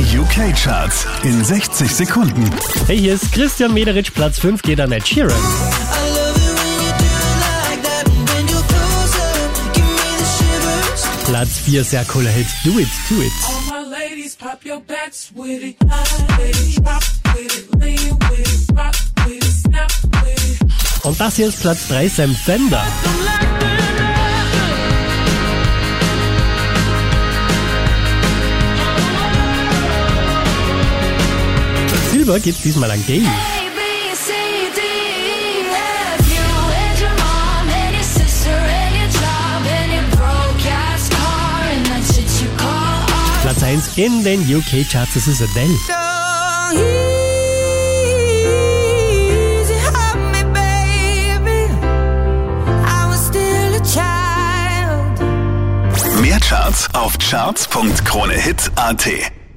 Die UK-Charts in 60 Sekunden. Hey, hier ist Christian Mederitsch, Platz 5 geht an Ed Sheeran. Platz 4 sehr cooler Hit, Do It, Do It. Und das hier ist Platz 3, Sam Fender. Silber geht's diesmal an Game. Platz 1 in den UK-Charts, das ist Adele. Mehr Charts auf charts.kronehit.at